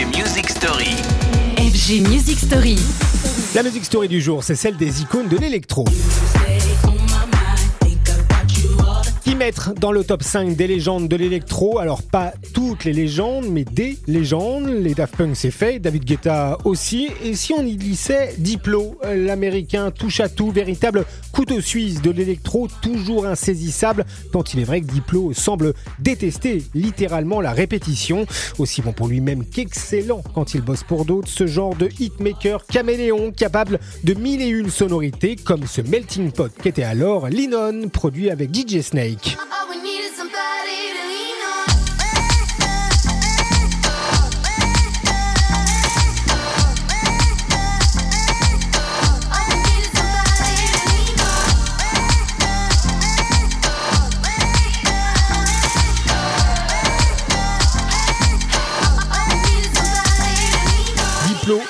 FG Music Story. FG Music Story. La musique story du jour, c'est celle des icônes de l'électro. Dans le top 5 des légendes de l'électro Alors pas toutes les légendes, mais des légendes. Les Daft Punk c'est fait, David Guetta aussi. Et si on y glissait Diplo, l'américain touche à tout, véritable couteau suisse de l'électro, toujours insaisissable, tant il est vrai que Diplo semble détester littéralement la répétition. Aussi bon pour lui-même qu'excellent quand il bosse pour d'autres, ce genre de hitmaker caméléon capable de mille et une sonorités, comme ce melting pot qu'était alors Linon, produit avec DJ Snake.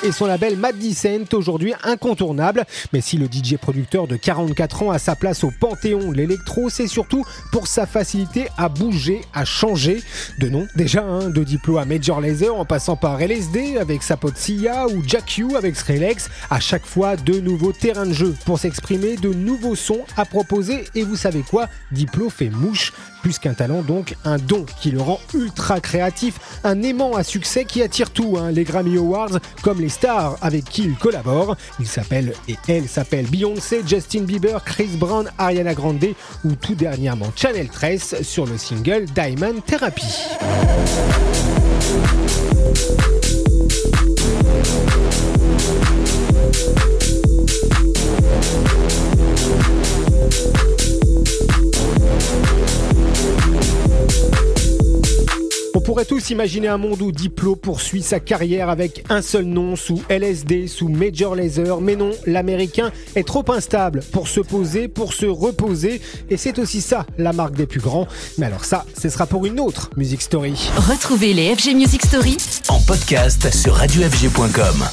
Et son label Mad Decent, aujourd'hui incontournable. Mais si le DJ producteur de 44 ans a sa place au panthéon l'électro, c'est surtout pour sa facilité à bouger, à changer de nom. Déjà, hein, de Diplo à Major Lazer, en passant par LSD avec sa pote Sia ou Jack U avec Skrillex. À chaque fois, de nouveaux terrains de jeu pour s'exprimer, de nouveaux sons à proposer. Et vous savez quoi? Diplo fait mouche. Plus qu'un talent, donc un don qui le rend ultra créatif, un aimant à succès qui attire tout, hein, les Grammy Awards, les stars avec qui il collabore. Il s'appelle et elle s'appelle Beyoncé, Justin Bieber, Chris Brown, Ariana Grande ou tout dernièrement Channel 13 sur le single Diamond Therapy. On pourrait tous imaginer un monde où Diplo poursuit sa carrière avec un seul nom, sous LSD, sous Major Lazer, mais non, l'américain est trop instable pour se poser, pour se reposer, et c'est aussi ça la marque des plus grands. Mais alors ça, ce sera pour une autre Music Story. Retrouvez les FG Music Story En podcast sur radiofg.com.